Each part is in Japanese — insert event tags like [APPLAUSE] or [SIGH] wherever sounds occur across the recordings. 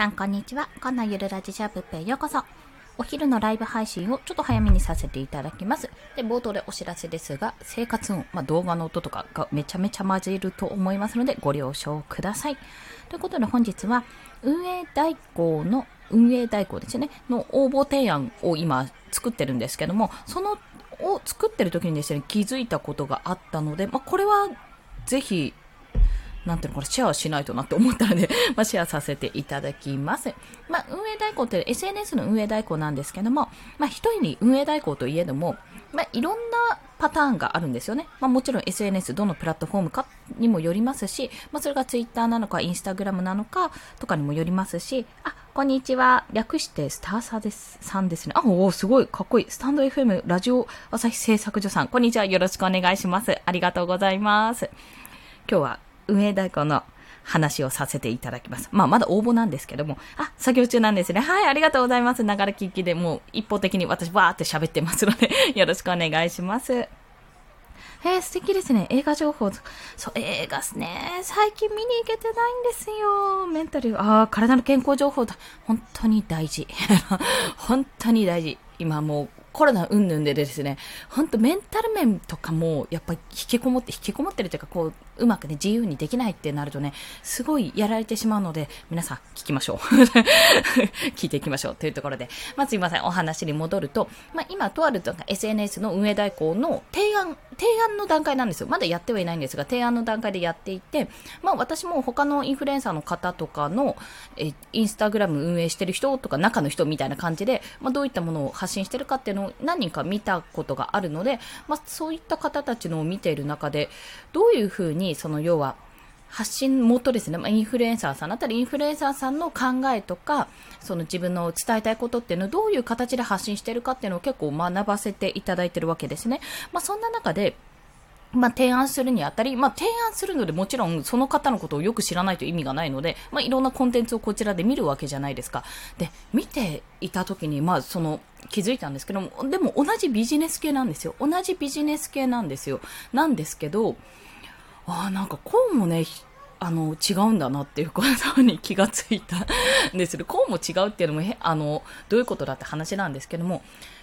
さんこんにちは。このゆるラジシャープペへようこそ。お昼のライブ配信をちょっと早めにさせていただきます。で、冒頭でお知らせですが、生活音、まあ、動画の音とかがめちゃめちゃ混じると思いますので、ご了承ください。ということで本日は、運営代行の、運営代行ですね、の応募提案を今作ってるんですけども、そのを作ってる時にですね、気づいたことがあったので、まあ、これはぜひなんていうの、これシェアしないとなって思ったので [LAUGHS] まあ、シェアさせていただきます。まあ、運営代行って SNS の運営代行なんですけども、まあ、一人に運営代行といえども、まあ、いろんなパターンがあるんですよね。まあ、もちろん SNS どのプラットフォームかにもよりますし、まあ、それが Twitter なのか Instagram なのかとかにもよりますし、あ、こんにちは。略してスターサです、さんですね。あ、おすごい、かっこいい。スタンド FM ラジオ朝日製作所さん。こんにちは。よろしくお願いします。ありがとうございます。今日は運営代行の話をさせていただきます。まあ、まだ応募なんですけども、あ、作業中なんですね。はい、ありがとうございます。ながら聞きでもう一方的に私わーって喋ってますので [LAUGHS] よろしくお願いします。えー、素敵ですね。映画情報。そう、映画っすね。最近見に行けてないんですよ。メンタル。ああ、体の健康情報だ。本当に大事。[LAUGHS] 本当に大事。今もうコロナ云々でですね、本当メンタル面とかも、やっぱり引きこもって、引きこもってるというか、こう、うまくね、自由にできないってなるとね、すごいやられてしまうので、皆さん聞きましょう。[LAUGHS] 聞いていきましょう。というところで、まあ、すいません、お話に戻ると、まあ、今、とあると SNS の運営代行の提案、提案の段階なんですよ。まだやってはいないんですが、提案の段階でやっていて、まあ、私も他のインフルエンサーの方とかの、え、インスタグラム運営してる人とか、中の人みたいな感じで、まあ、どういったものを発信してるかっていうのを何人か見たことがあるので、まあ、そういった方たちのを見ている中で、どういうふうに、その要は、発信元ですね、まあ、インフルエンサーさんだったり、インフルエンサーさんの考えとか、その自分の伝えたいことっていうのをどういう形で発信してるかっていうのを結構学ばせていただいてるわけですね。まあ、そんな中で、まあ、提案するにあたり、まあ、提案するのでもちろんその方のことをよく知らないと意味がないので、まあ、いろんなコンテンツをこちらで見るわけじゃないですか。で、見ていた時に、まあ、その、気づいたんですけども、でも同じビジネス系なんですよ。同じビジネス系なんですよ。なんですけど、ああ、なんかこうもね、あの、違うんだなっていうことに気がついたんですけど、こうも違うっていうのも、あの、どういうことだって話なんですけども、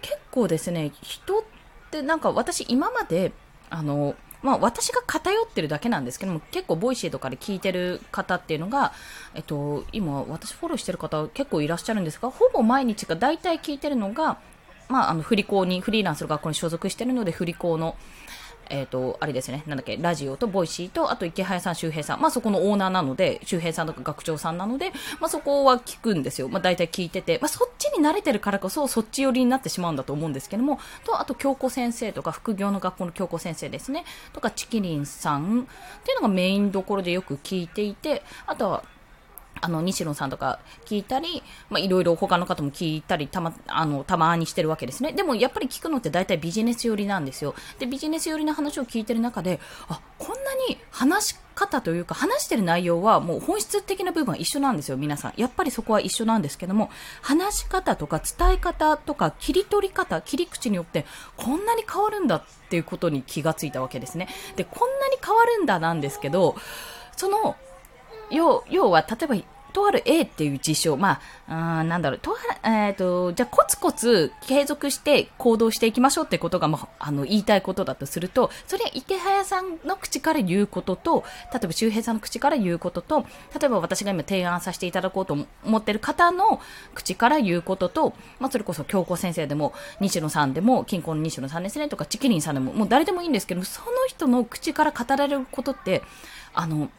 結構ですね、人ってなんか私今まで、あの、まあ、私が偏ってるだけなんですけども、結構 Voicy とかで聞いてる方っていうのが、えっと、今、私フォローしてる方結構いらっしゃるんですが、ほぼ毎日が大体聞いてるのが、まあ、あの、振り子に、フリーランスの学校に所属してるので、振り子の、えっ、ー、と、あれですね、なんだっけ、ラジオと Voicy と、あとイケハヤさん、周平さん、まあそこのオーナーなので、周平さんとか学長さんなので、まあそこは聞くんですよ。まあ大体聞いてて、まあそっちに慣れてるからこそ、そっち寄りになってしまうんだと思うんですけども、と、あと京子先生とか、副業の学校の京子先生ですね、とか、ちきりんさん。っていうのがメインどころでよく聞いていて、あとは、あの、西野さんとか聞いたり、まあ、いろいろ他の方も聞いたり、たま、あの、たまにしてるわけですね。でも、やっぱり聞くのって大体ビジネス寄りなんですよ。で、ビジネス寄りの話を聞いてる中で、あ、こんなに話し方というか、話してる内容はもう本質的な部分は一緒なんですよ、皆さん。やっぱりそこは一緒なんですけども、話し方とか伝え方とか切り取り方、切り口によって、こんなに変わるんだっていうことに気がついたわけですね。で、こんなに変わるんだなんですけど、その、要要は、例えば、とある A っていう事象、まあ、あなんだろう、とあえっ、ー、と、じゃあコツコツ継続して行動していきましょうってことが、まあ、あの、言いたいことだとすると、それは池早さんの口から言うことと、例えば周平さんの口から言うことと、例えば私が今提案させていただこうと思ってる方の口から言うことと、まあ、それこそ京子先生でも、西野さんでも、金庫の西野さんですね、とか、チキリンさんでも、もう誰でもいいんですけど、その人の口から語られることって、あの、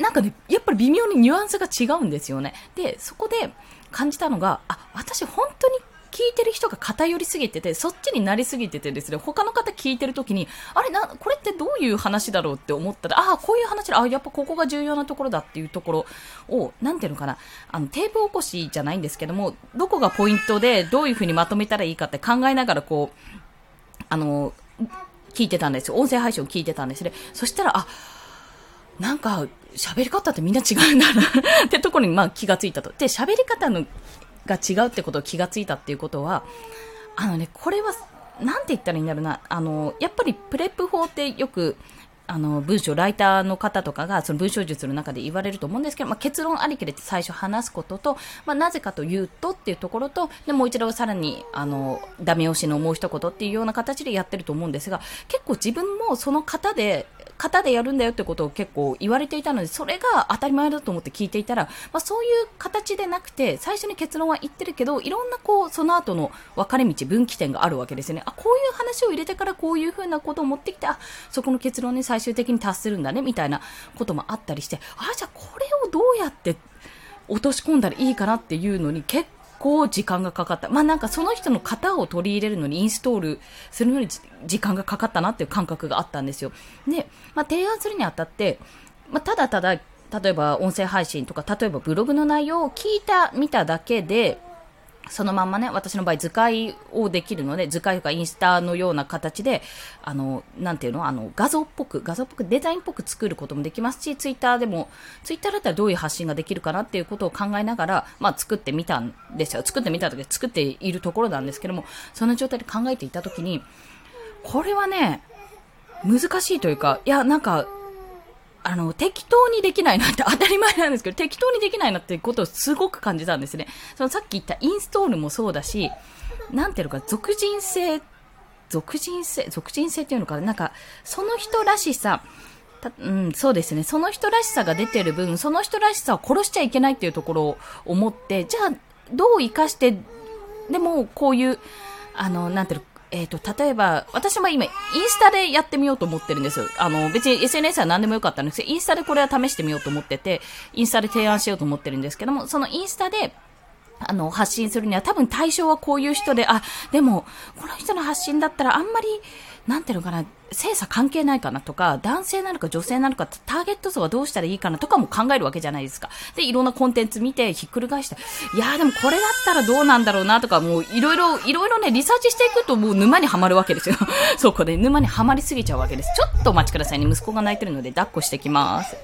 なんかね、やっぱり微妙にニュアンスが違うんですよね。で、そこで感じたのが、あ、私本当に聞いてる人が偏りすぎてて、そっちになりすぎててですね、他の方聞いてる時に、あれな、これってどういう話だろうって思ったら、ああ、こういう話だ、あやっぱここが重要なところだっていうところを、なんていうのかな、あの、テープ起こしじゃないんですけども、どこがポイントで、どういうふうにまとめたらいいかって考えながら、こう、あの、聞いてたんですよ。音声配信を聞いてたんですね。そしたら、あ、なんか、喋り方ってみんな違うんだなってところにまあ気がついたと。で、喋り方のが違うってことを気がついたっていうことは、あのね、これは、なんて言ったらいいんだろうな。あの、やっぱりプレップ法ってよく、あの、文章、ライターの方とかが、その文章術の中で言われると思うんですけど、まあ、結論ありきで最初話すことと、まあ、なぜかというとっていうところと、で、もう一度さらに、あの、ダメ押しのもう一言っていうような形でやってると思うんですが、結構自分もその方で、型でやるんだよってことを結構言われていたので、それが当たり前だと思って聞いていたら、まあ、そういう形でなくて、最初に結論は言ってるけど、いろんなこう、その後の分かれ道、分岐点があるわけですよね。あ、こういう話を入れてからこういうふうなことを持ってきて、あ、そこの結論に最終的に達するんだね、みたいなこともあったりして、あ、じゃあこれをどうやって落とし込んだらいいかなっていうのに結構時間がかかった。まあなんかその人の型を取り入れるのにインストールするのに時間がかかったなっていう感覚があったんですよ。で、まあ提案するにあたって、まあただただ、例えば音声配信とか、例えばブログの内容を聞いた、見ただけで、そのまんまね、私の場合図解をできるので、図解とかインスタのような形で、あの、なんていうのあの、画像っぽく、画像っぽく、デザインっぽく作ることもできますし、ツイッターでも、ツイッターだったらどういう発信ができるかなっていうことを考えながら、まあ、作ってみたんですよ。作ってみた時作っているところなんですけども、その状態で考えていた時に、これはね、難しいというか、いや、なんか、あの、適当にできないなって [LAUGHS] 当たり前なんですけど、適当にできないなってことをすごく感じたんですね。そのさっき言ったインストールもそうだし、なんていうのか、俗人性、俗人性、俗人性っていうのかな、なんか、その人らしさ、うん、そうですね。その人らしさが出てる分、その人らしさを殺しちゃいけないっていうところを思って、じゃあ、どう活かして、でも、こういう、あの、なんていう、えっ、ー、と、例えば、私も今、インスタでやってみようと思ってるんですよ。あの、別に SNS は何でもよかったんですけど、インスタでこれは試してみようと思ってて、インスタで提案しようと思ってるんですけども、そのインスタで、あの、発信するには多分対象はこういう人で、あ、でも、この人の発信だったらあんまり、なんていうのかな、性差関係ないかなとか、男性なのか女性なのか、ターゲット層はどうしたらいいかなとかも考えるわけじゃないですか。で、いろんなコンテンツ見てひっくり返して、いやーでもこれだったらどうなんだろうなとか、もういろいろ、いろいろね、リサーチしていくともう沼にはまるわけですよ。[LAUGHS] そこで沼にはまりすぎちゃうわけです。ちょっとお待ちくださいね。息子が泣いてるので抱っこしてきます。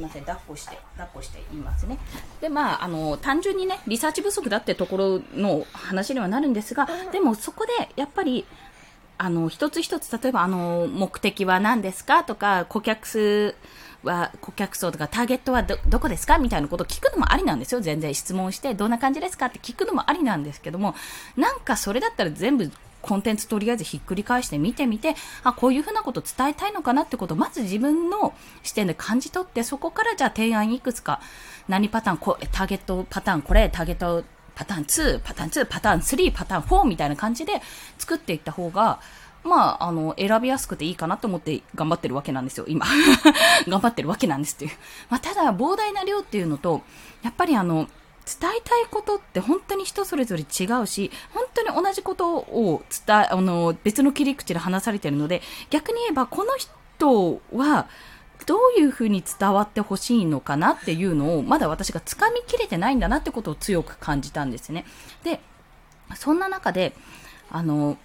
いません、抱っこして、抱っこして言いますね。で、まあ、あの、単純にね、リサーチ不足だってところの話にはなるんですが、でもそこで、やっぱり、あの、一つ一つ、例えば、あの、目的は何ですか？とか、顧客数は、顧客層とか、ターゲットはど、どこですか？みたいなことを聞くのもありなんですよ。全然質問して、どんな感じですか？って聞くのもありなんですけども、なんかそれだったら全部コンテンツとりあえずひっくり返して見てみて、あ、こういうふうなこと伝えたいのかなってことをまず自分の視点で感じ取って、そこからじゃあ提案いくつか、何パターン、こターゲットパターンこれ、ターゲットパターン2、パターン2、パターン3、パターン4みたいな感じで作っていった方が、まあ、あの、選びやすくていいかなと思って頑張ってるわけなんですよ、今。[LAUGHS] 頑張ってるわけなんですっていう。まあ、ただ、膨大な量っていうのと、やっぱりあの、伝えたいことって本当に人それぞれ違うし、本当に同じことを伝え、あの、別の切り口で話されてるので、逆に言えばこの人は、どういうふうに伝わってほしいのかなっていうのを、まだ私が掴みきれてないんだなってことを強く感じたんですね。で、そんな中で、あの、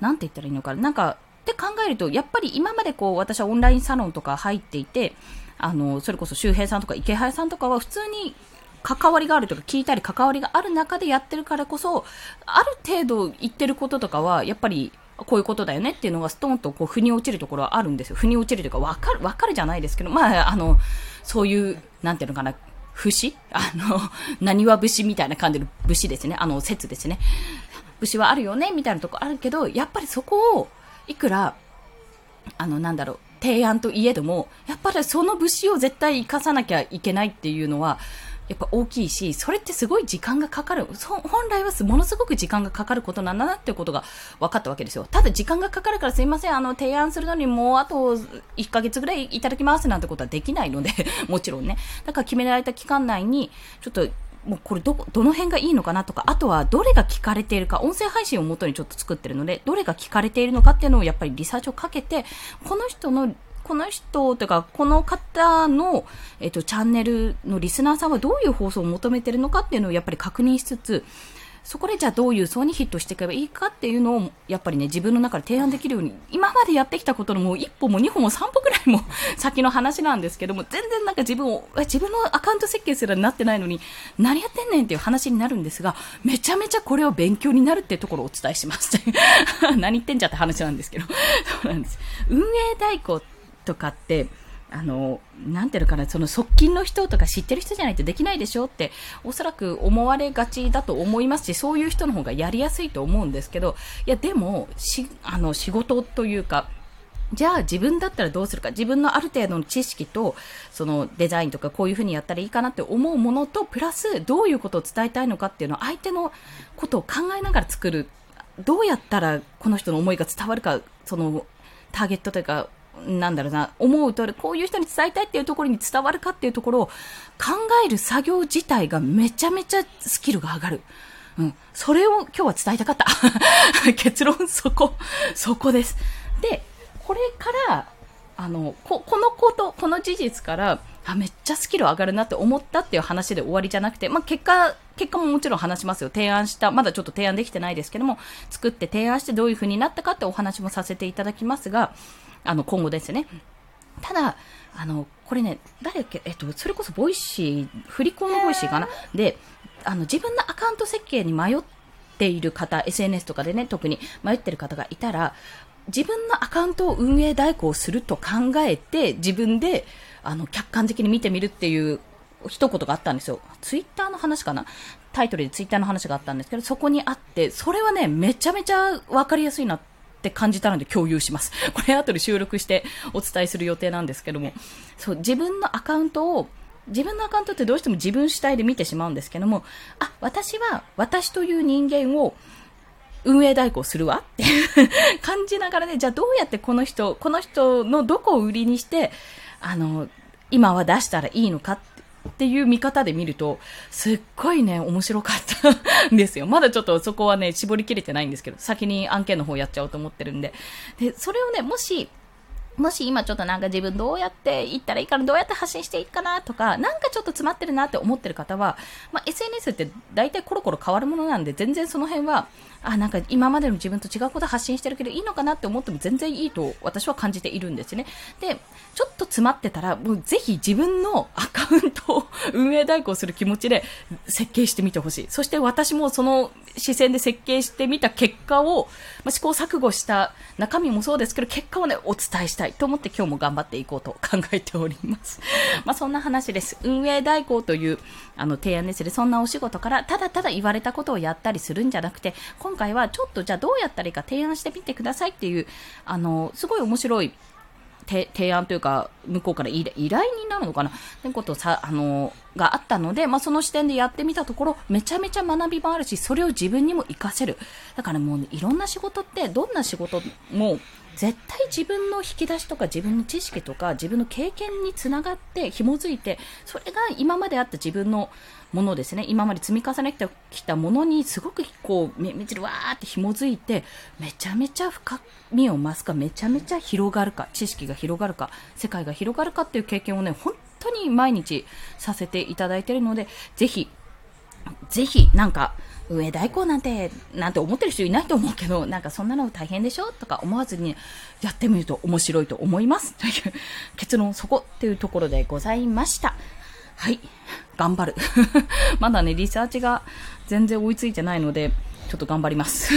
なんて言ったらいいのかな、なんか、って考えると、やっぱり今までこう、私はオンラインサロンとか入っていて、あの、それこそ周平さんとか池原さんとかは普通に関わりがあるとか聞いたり関わりがある中でやってるからこそ、ある程度言ってることとかは、やっぱり、こういうことだよねっていうのがストンとこう腑に落ちるところはあるんですよ。腑に落ちるというか、わかる、わかるじゃないですけど、まあ、あの、そういう、なんていうのかな、節？あの、何は節みたいな感じの節ですね。あの、説ですね。節はあるよねみたいなとこあるけど、やっぱりそこを、いくら、あの、なんだろう、提案といえども、やっぱりその節を絶対生かさなきゃいけないっていうのは、やっぱ大きいし、それってすごい時間がかかる。本来はものすごく時間がかかることなんだなっていうことが分かったわけですよ。ただ時間がかかるからすいません、あの、提案するのにもうあと1ヶ月ぐらいいただきますなんてことはできないので、[LAUGHS] もちろんね。だから決められた期間内に、ちょっともうこれど、どの辺がいいのかなとか、あとはどれが聞かれているか、音声配信をもとにちょっと作ってるので、どれが聞かれているのかっていうのをやっぱりリサーチをかけて、この人のこの人というか、この方の、えっと、チャンネルのリスナーさんはどういう放送を求めてるのかっていうのをやっぱり確認しつつ、そこでじゃあどういう層にヒットしていけばいいかっていうのを、やっぱりね、自分の中で提案できるように、今までやってきたことのもう一歩も二歩も三歩ぐらいも先の話なんですけども、全然なんか自分を、自分のアカウント設計すらなってないのに、何やってんねんっていう話になるんですが、めちゃめちゃこれを勉強になるっていうところをお伝えします。[LAUGHS] 何言ってんじゃって話なんですけど。そうなんです。運営代行とかって、あの、なんていうのかな、その側近の人とか知ってる人じゃないとできないでしょって、おそらく思われがちだと思いますし、そういう人の方がやりやすいと思うんですけど、いや、でも、し、あの、仕事というか、じゃあ自分だったらどうするか、自分のある程度の知識と、そのデザインとかこういうふうにやったらいいかなって思うものと、プラスどういうことを伝えたいのかっていうのを相手のことを考えながら作る。どうやったらこの人の思いが伝わるか、そのターゲットというか、なんだろうな、思うと、こういう人に伝えたいっていうところに伝わるかっていうところを考える作業自体がめちゃめちゃスキルが上がる。うん。それを今日は伝えたかった。[LAUGHS] 結論そこ、そこです。で、これから、あの、こ、このこと、この事実から、あ、めっちゃスキル上がるなって思ったっていう話で終わりじゃなくて、まあ、結果、結果ももちろん話しますよ。提案した、まだちょっと提案できてないですけども、作って提案してどういう風になったかってお話もさせていただきますが、あの、今後ですね。ただ、あの、これね、誰だっけ、えっと、それこそ Voicy、振り子の Voicy かな？で、あの、自分のアカウント設計に迷っている方、SNS とかでね、特に迷ってる方がいたら、自分のアカウントを運営代行すると考えて、自分で、あの、客観的に見てみるっていう一言があったんですよ。ツイッターの話かな？タイトルでツイッターの話があったんですけど、そこにあって、それはね、めちゃめちゃわかりやすいなってって感じたので共有します。[LAUGHS] これ後で収録してお伝えする予定なんですけども、そう、自分のアカウントを自分のアカウントってどうしても自分主体で見てしまうんですけども、あ、私は私という人間を運営代行するわって [LAUGHS] 感じながらね、じゃあどうやってこの人、この人のどこを売りにして、あの、今は出したらいいのかっっていう見方で見ると、すっごいね、面白かったんですよ。まだちょっとそこはね、絞りきれてないんですけど、先に案件の方やっちゃおうと思ってるんで。で、それをね、もし、もし今ちょっとなんか自分どうやっていったらいいかな、どうやって発信していいかなとか、なんかちょっと詰まってるなって思ってる方は、まあ、SNS って大体コロコロ変わるものなんで、全然その辺は、あ、なんか今までの自分と違うこと発信してるけどいいのかなって思っても全然いいと私は感じているんですね。で、ちょっと詰まってたら、もうぜひ自分の [LAUGHS] アカウントを [LAUGHS] 運営代行する気持ちで設計してみてほしい。そして私もその視線で設計してみた結果を、まあ、試行錯誤した中身もそうですけど、結果をね、お伝えしたいと思って今日も頑張っていこうと考えております。[LAUGHS] まあ、そんな話です。運営代行というあの提案ですね。そんなお仕事からただただ言われたことをやったりするんじゃなくて、今回はちょっとじゃあどうやったらいいか提案してみてくださいっていう、あの、すごい面白い提案というか、向こうから依頼になるのかな？ってことさ、あの、があったので、まあ、その視点でやってみたところ、めちゃめちゃ学びもあるし、それを自分にも活かせる。だからもう、ね、いろんな仕事って、どんな仕事も、絶対自分の引き出しとか自分の知識とか自分の経験につながって紐づいてそれが今まであった自分のものですね。今まで積み重ねてきたものにすごくこうめめちるわーって紐づいてめちゃめちゃ深みを増すかめちゃめちゃ広がるか知識が広がるか世界が広がるかっていう経験をね本当に毎日させていただいているのでぜひぜひなんか運営代行なんて、なんて思ってる人いないと思うけど、なんかそんなの大変でしょとか思わずにやってみると面白いと思います。という結論そこっていうところでございました。はい。頑張る。[LAUGHS] まだね、リサーチが全然追いついてないので、ちょっと頑張ります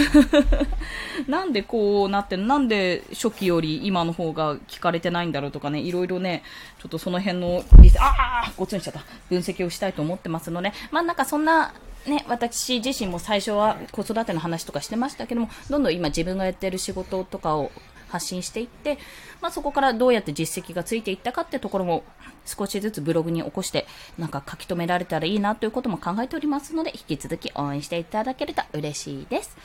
[LAUGHS] なんでこうなってなんで初期より今の方が聞かれてないんだろうとかね、いろいろね、ちょっとその辺のリス、ああごつんしちゃった。分析をしたいと思ってますので、まあなんかそんなね、私自身も最初は子育ての話とかしてましたけども、どんどん今自分がやってる仕事とかを発信していって、まあ、そこからどうやって実績がついていったかってところも少しずつブログに起こしてなんか書き留められたらいいなということも考えておりますので引き続き応援していただけると嬉しいです。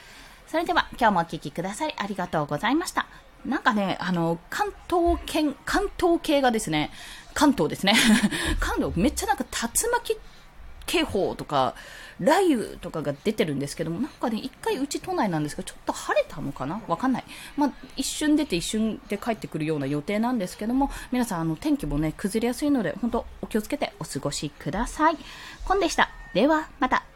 それでは今日もお聴きくださりありがとうございました。なんかね、あの、関東圏、関東系がですね、関東ですね。[LAUGHS] 関東めっちゃなんか竜巻警報とか、雷雨とかが出てるんですけども、なんかね、一回うち都内なんですけど、ちょっと晴れたのかなわかんない。まあ、一瞬出て一瞬で帰ってくるような予定なんですけども、皆さん、あの、天気もね、崩れやすいので、本当お気をつけてお過ごしください。コンでした。では、また。